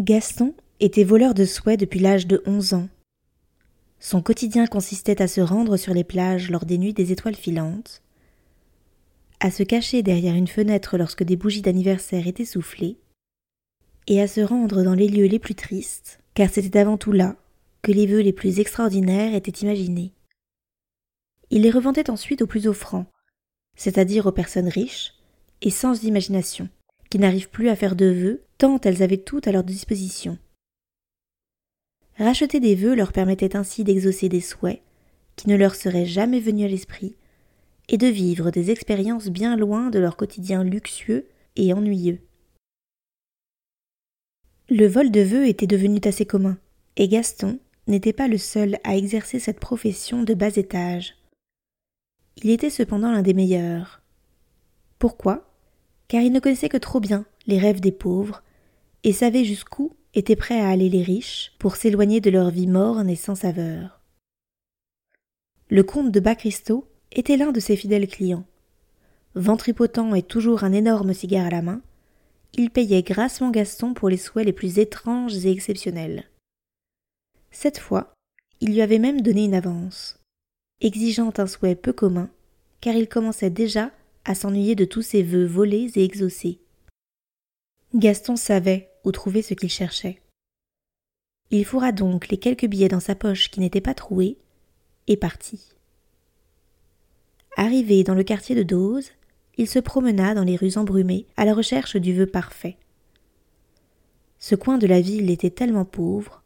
Gaston était voleur de souhaits depuis l'âge de onze ans. Son quotidien consistait à se rendre sur les plages lors des nuits des étoiles filantes, à se cacher derrière une fenêtre lorsque des bougies d'anniversaire étaient soufflées, et à se rendre dans les lieux les plus tristes, car c'était avant tout là que les vœux les plus extraordinaires étaient imaginés. Il les revendait ensuite aux plus offrants, c'est-à-dire aux personnes riches et sans imagination, qui n'arrivent plus à faire de vœux tant elles avaient tout à leur disposition. Racheter des vœux leur permettait ainsi d'exaucer des souhaits qui ne leur seraient jamais venus à l'esprit, et de vivre des expériences bien loin de leur quotidien luxueux et ennuyeux. Le vol de vœux était devenu assez commun, et Gaston n'était pas le seul à exercer cette profession de bas étage. Il était cependant l'un des meilleurs. Pourquoi? Car il ne connaissait que trop bien les rêves des pauvres et savait jusqu'où étaient prêts à aller les riches pour s'éloigner de leur vie morne et sans saveur. Le comte de Bas-Christo était l'un de ses fidèles clients. Ventripotent et toujours un énorme cigare à la main, il payait grassement Gaston pour les souhaits les plus étranges et exceptionnels. Cette fois, il lui avait même donné une avance, exigeant un souhait peu commun, car il commençait déjà à s'ennuyer de tous ses vœux volés et exaucés. Gaston savait où trouver ce qu'il cherchait. Il fourra donc les quelques billets dans sa poche qui n'étaient pas troués et partit. Arrivé dans le quartier de Dose, il se promena dans les rues embrumées à la recherche du vœu parfait. Ce coin de la ville était tellement pauvre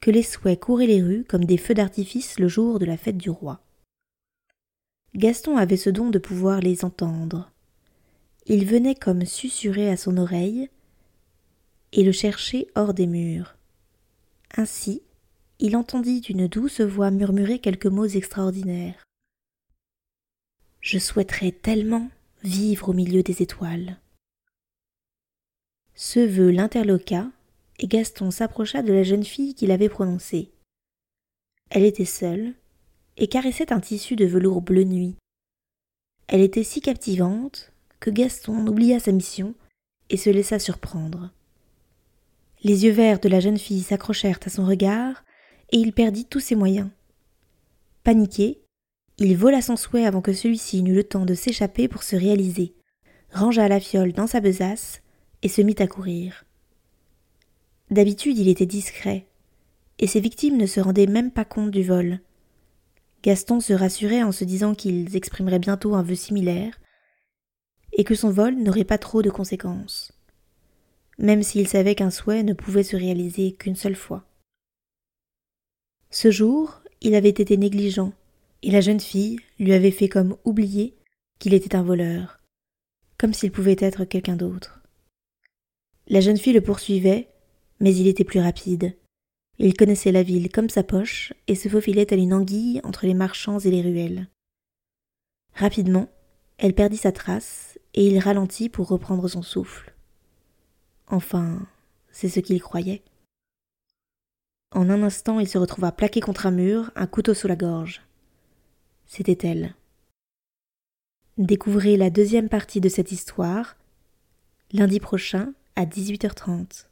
que les souhaits couraient les rues comme des feux d'artifice le jour de la fête du roi. Gaston avait ce don de pouvoir les entendre. Il venait comme susurrer à son oreille et le chercher hors des murs. Ainsi, il entendit une douce voix murmurer quelques mots extraordinaires. Je souhaiterais tellement vivre au milieu des étoiles. Ce vœu l'interloqua, et Gaston s'approcha de la jeune fille qu'il avait prononcée. Elle était seule, et caressait un tissu de velours bleu nuit. Elle était si captivante que Gaston oublia sa mission et se laissa surprendre. Les yeux verts de la jeune fille s'accrochèrent à son regard, et il perdit tous ses moyens. Paniqué, il vola son souhait avant que celui-ci n'eût le temps de s'échapper pour se réaliser, rangea la fiole dans sa besace et se mit à courir. D'habitude il était discret, et ses victimes ne se rendaient même pas compte du vol. Gaston se rassurait en se disant qu'ils exprimeraient bientôt un vœu similaire, et que son vol n'aurait pas trop de conséquences même s'il savait qu'un souhait ne pouvait se réaliser qu'une seule fois. Ce jour, il avait été négligent, et la jeune fille lui avait fait comme oublier qu'il était un voleur, comme s'il pouvait être quelqu'un d'autre. La jeune fille le poursuivait, mais il était plus rapide. Il connaissait la ville comme sa poche et se faufilait à une anguille entre les marchands et les ruelles. Rapidement, elle perdit sa trace et il ralentit pour reprendre son souffle. Enfin, c'est ce qu'il croyait. En un instant, il se retrouva plaqué contre un mur, un couteau sous la gorge. C'était elle. Découvrez la deuxième partie de cette histoire lundi prochain à 18h30.